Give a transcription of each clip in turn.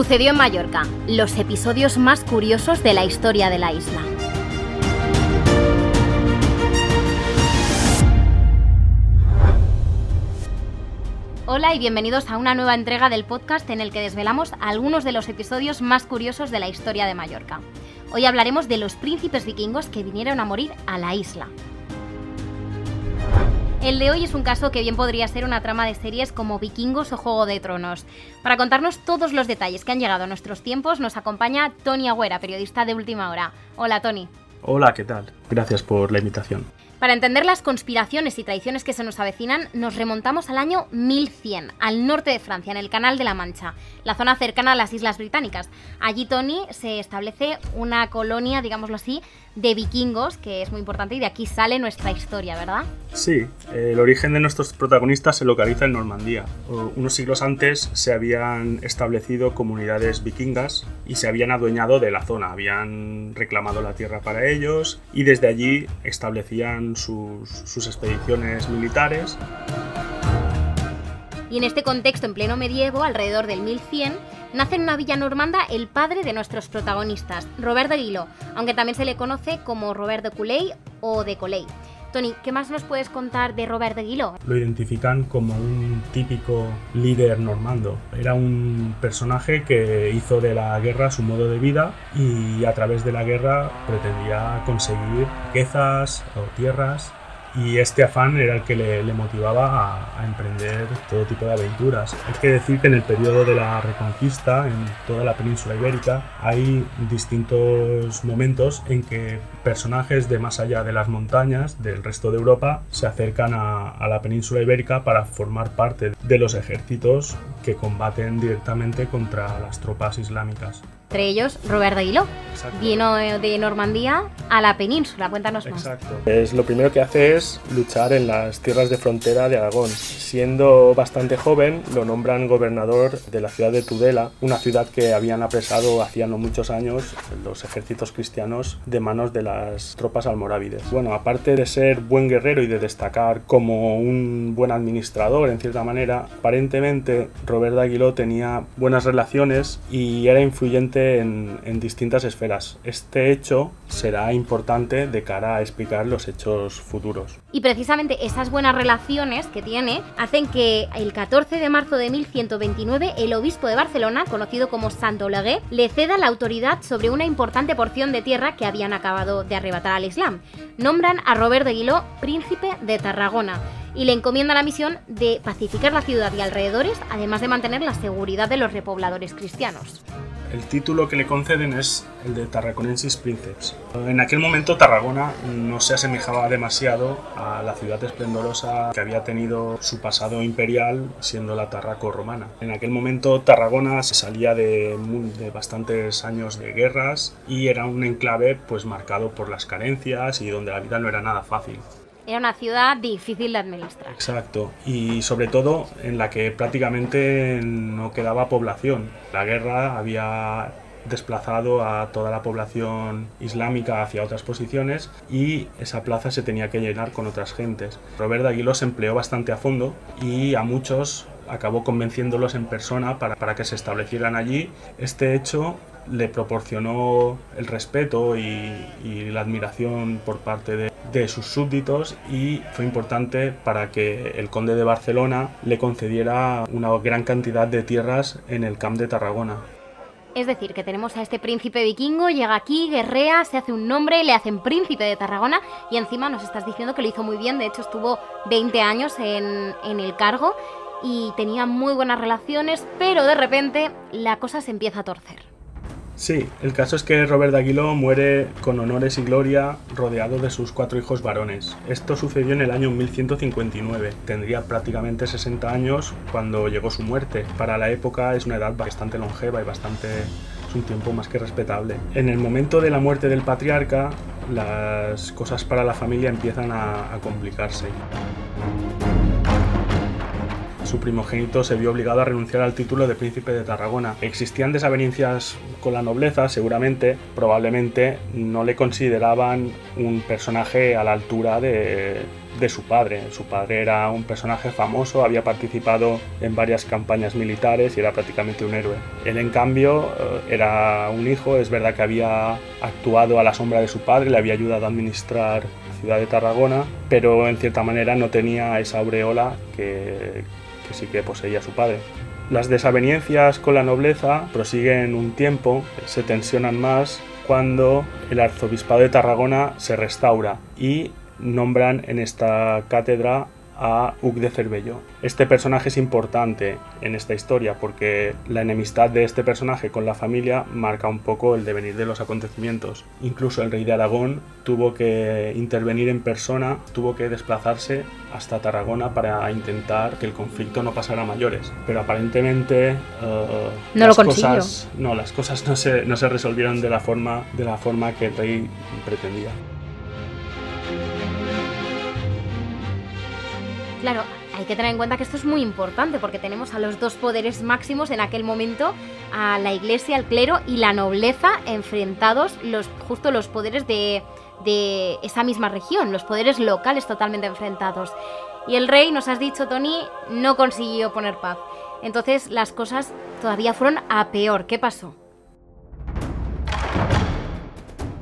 Sucedió en Mallorca, los episodios más curiosos de la historia de la isla. Hola y bienvenidos a una nueva entrega del podcast en el que desvelamos algunos de los episodios más curiosos de la historia de Mallorca. Hoy hablaremos de los príncipes vikingos que vinieron a morir a la isla. El de hoy es un caso que bien podría ser una trama de series como Vikingos o Juego de Tronos. Para contarnos todos los detalles que han llegado a nuestros tiempos, nos acompaña Tony Agüera, periodista de Última Hora. Hola, Tony. Hola, ¿qué tal? Gracias por la invitación. Para entender las conspiraciones y tradiciones que se nos avecinan, nos remontamos al año 1100, al norte de Francia, en el Canal de la Mancha, la zona cercana a las Islas Británicas. Allí, Tony, se establece una colonia, digámoslo así, de vikingos, que es muy importante, y de aquí sale nuestra historia, ¿verdad? Sí, el origen de nuestros protagonistas se localiza en Normandía. Unos siglos antes se habían establecido comunidades vikingas y se habían adueñado de la zona, habían reclamado la tierra para ellos y desde allí establecían sus, expediciones militares. Y en este contexto, en pleno medievo, alrededor del 1100, nace en una villa normanda el padre de nuestros protagonistas, Robert de Guiló, aunque también se le conoce como Robert de Culey o de Coley. Tony, ¿qué más nos puedes contar de Robert de Guiló? Lo identifican como un típico líder normando. Era un personaje que hizo de la guerra su modo de vida y a través de la guerra pretendía conseguir riquezas o tierras y este afán era el que le, motivaba a, emprender todo tipo de aventuras. Hay que decir que en el periodo de la Reconquista, en toda la península ibérica, hay distintos momentos en que personajes de más allá de las montañas, del resto de Europa, se acercan a, la península ibérica para formar parte de los ejércitos que combaten directamente contra las tropas islámicas entre ellos Robert de Aguiló. Vino de Normandía a la península, cuéntanos más. Exacto. Es, lo primero que hace es luchar en las tierras de frontera de Aragón. Siendo bastante joven, lo nombran gobernador de la ciudad de Tudela, una ciudad que habían apresado hacía no muchos años los ejércitos cristianos de manos de las tropas almorávides. Bueno, aparte de ser buen guerrero y de destacar como un buen administrador en cierta manera, aparentemente Robert de Aguiló tenía buenas relaciones y era influyente en, distintas esferas. Este hecho será importante de cara a explicar los hechos futuros. Y precisamente esas buenas relaciones que tiene hacen que el 14 de marzo de 1129 el obispo de Barcelona, conocido como Santo Olegué, le ceda la autoridad sobre una importante porción de tierra que habían acabado de arrebatar al Islam. Nombran a Robert de Guiló príncipe de Tarragona y le encomienda la misión de pacificar la ciudad y alrededores, además de mantener la seguridad de los repobladores cristianos. El título que le conceden es el de Tarraconensis Princeps. En aquel momento Tarragona no se asemejaba demasiado a la ciudad esplendorosa que había tenido su pasado imperial siendo la Tarraco romana. En aquel momento Tarragona se salía de, de bastantes años de guerras y era un enclave pues marcado por las carencias y donde la vida no era nada fácil. Era una ciudad difícil de administrar. Exacto, y sobre todo en la que prácticamente no quedaba población. La guerra había desplazado a toda la población islámica hacia otras posiciones y esa plaza se tenía que llenar con otras gentes. Robert de Aguiló empleó bastante a fondo y a muchos acabó convenciéndolos en persona para que se establecieran allí. Este hecho le proporcionó el respeto y, la admiración por parte de, de, sus súbditos y fue importante para que el conde de Barcelona le concediera una gran cantidad de tierras en el Camp de Tarragona. Es decir, que tenemos a este príncipe vikingo, llega aquí, guerrea, se hace un nombre, le hacen príncipe de Tarragona y encima nos estás diciendo que lo hizo muy bien, de hecho estuvo 20 años en, en el cargo y tenía muy buenas relaciones, pero de repente la cosa se empieza a torcer. Sí, el caso es que Robert de Aguiló muere con honores y gloria rodeado de sus cuatro hijos varones. Esto sucedió en el año 1159. Tendría prácticamente 60 años cuando llegó su muerte. Para la época es una edad bastante longeva y bastante es un tiempo más que respetable. En el momento de la muerte del patriarca, las cosas para la familia empiezan a complicarse su primogénito se vio obligado a renunciar al título de príncipe de Tarragona. Existían desavenencias con la nobleza, seguramente, probablemente no le consideraban un personaje a la altura de, de su padre. Su padre era un personaje famoso, había participado en varias campañas militares y era prácticamente un héroe. Él, en cambio, eh, era un hijo, es verdad que había actuado a la sombra de su padre, le había ayudado a administrar la ciudad de Tarragona, pero en cierta manera no tenía esa aureola que, que sí que poseía su padre. Las desavenencias con la nobleza prosiguen un tiempo, se tensionan más cuando el arzobispado de Tarragona se restaura y nombran en esta cátedra a Hug de Cervello. Este personaje es importante en esta historia porque la enemistad de este personaje con la familia marca un poco el devenir de los acontecimientos. Incluso el rey de Aragón tuvo que intervenir en persona, tuvo que desplazarse hasta Tarragona para intentar que el conflicto no pasara a mayores. Pero aparentemente uh, no las lo cosas no las cosas no se, no se resolvieron de la forma de la forma que el rey pretendía. Claro, hay que tener en cuenta que esto es muy importante porque tenemos a los dos poderes máximos en aquel momento, a la iglesia, el clero y la nobleza enfrentados, los, justo los poderes de, de esa misma región, los poderes locales totalmente enfrentados. Y el rey, nos has dicho, Tony, no consiguió poner paz. Entonces las cosas todavía fueron a peor. ¿Qué pasó?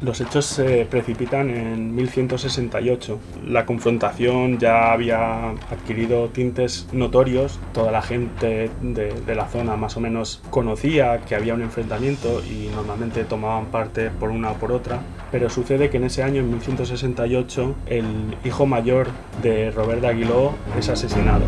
Los hechos se precipitan en 1168. La confrontación ya había adquirido tintes notorios. Toda la gente de, la zona más o menos conocía que había un enfrentamiento y normalmente tomaban parte por una o por otra. Pero sucede que en ese año, en 1168, el hijo mayor de Robert de Aguiló es asesinado.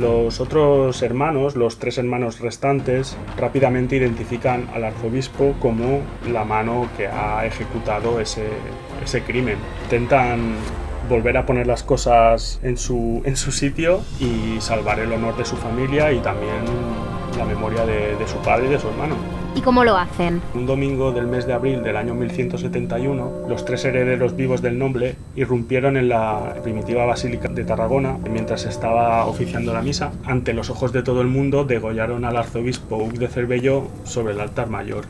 Los otros hermanos, los tres hermanos restantes, rápidamente identifican al arzobispo como la mano que ha ejecutado ese, crimen. Intentan volver a poner las cosas en su, en su sitio y salvar el honor de su familia y también la memoria de, de su padre y de su hermano. ¿Y cómo lo hacen? Un domingo del mes de abril del año 1171, los tres herederos vivos del noble irrumpieron en la primitiva basílica de Tarragona mientras estaba oficiando la misa. Ante los ojos de todo el mundo, degollaron al arzobispo Hug de Cervello sobre el altar mayor.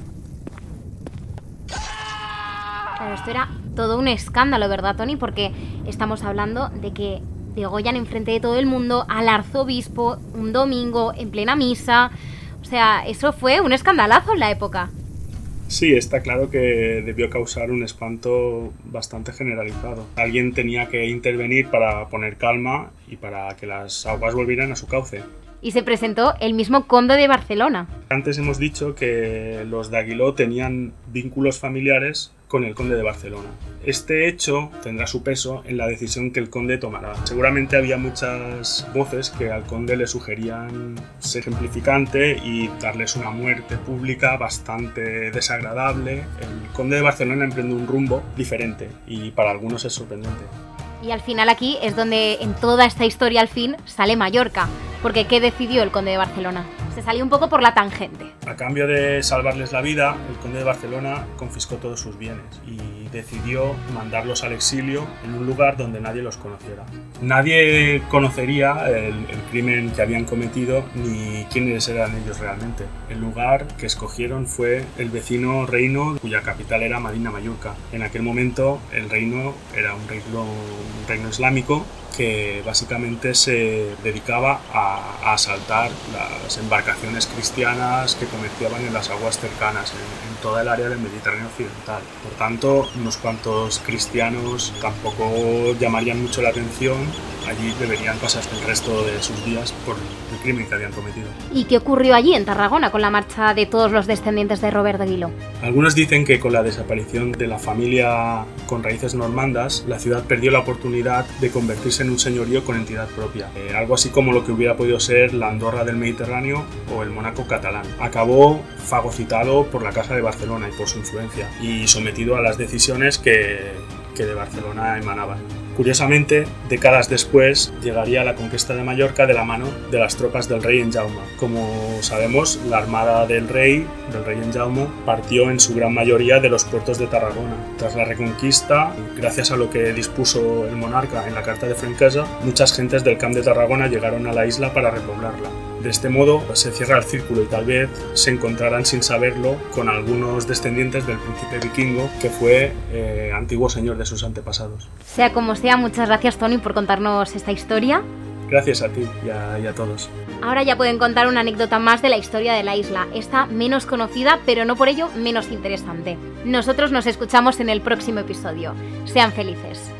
Esto era todo un escándalo, ¿verdad, Tony? Porque estamos hablando de que degollan enfrente de todo el mundo al arzobispo un domingo en plena misa. O sea, eso fue un escandalazo en la época. Sí, está claro que debió causar un espanto bastante generalizado. Alguien tenía que intervenir para poner calma y para que las aguas volvieran a su cauce. Y se presentó el mismo conde de Barcelona. Antes hemos dicho que los de Aguiló tenían vínculos familiares con el conde de Barcelona. Este hecho tendrá su peso en la decisión que el conde tomará. Seguramente había muchas voces que al conde le sugerían ser ejemplificante y darles una muerte pública bastante desagradable. El conde de Barcelona emprende un rumbo diferente y para algunos es sorprendente. Y al final aquí es donde en toda esta historia al fin sale Mallorca. Porque ¿qué decidió el conde de Barcelona? Se salió un poco por la tangente. A cambio de salvarles la vida, el conde de Barcelona confiscó todos sus bienes y decidió mandarlos al exilio en un lugar donde nadie los conociera. Nadie conocería el, el crimen que habían cometido ni quiénes eran ellos realmente. El lugar que escogieron fue el vecino reino cuya capital era Madina Mayurca. En aquel momento el reino era un reino, un reino islámico que básicamente se dedicaba a, a, asaltar las embarcaciones cristianas que comerciaban en las aguas cercanas, en, en, toda el área del Mediterráneo occidental. Por tanto, unos cuantos cristianos tampoco llamarían mucho la atención, allí deberían pasar el resto de sus días por el crimen que habían cometido. ¿Y qué ocurrió allí en Tarragona con la marcha de todos los descendientes de Robert de Aguiló? Algunos dicen que con la desaparición de la familia con raíces normandas, la ciudad perdió la oportunidad de convertirse en un señorío con entidad propia, eh, algo así como lo que hubiera podido ser la Andorra del Mediterráneo o el Mónaco catalán. Acabó fagocitado por la Casa de Barcelona y por su influencia, y sometido a las decisiones que, que de Barcelona emanaban. Curiosamente, décadas después llegaría la conquista de Mallorca de la mano de las tropas del rey en Jaume. Como sabemos, la armada del rey, del rey en Jaume, partió en su gran mayoría de los puertos de Tarragona. Tras la reconquista, gracias a lo que dispuso el monarca en la Carta de Franquesa, muchas gentes del Camp de Tarragona llegaron a la isla para repoblarla. De este modo se cierra el círculo y tal vez se encontrarán sin saberlo con algunos descendientes del príncipe vikingo que fue eh, antiguo señor de sus antepasados. Sea como sea, muchas gracias Tony por contarnos esta historia. Gracias a ti y a, y a, todos. Ahora ya pueden contar una anécdota más de la historia de la isla, esta menos conocida, pero no por ello menos interesante. Nosotros nos escuchamos en el próximo episodio. Sean felices.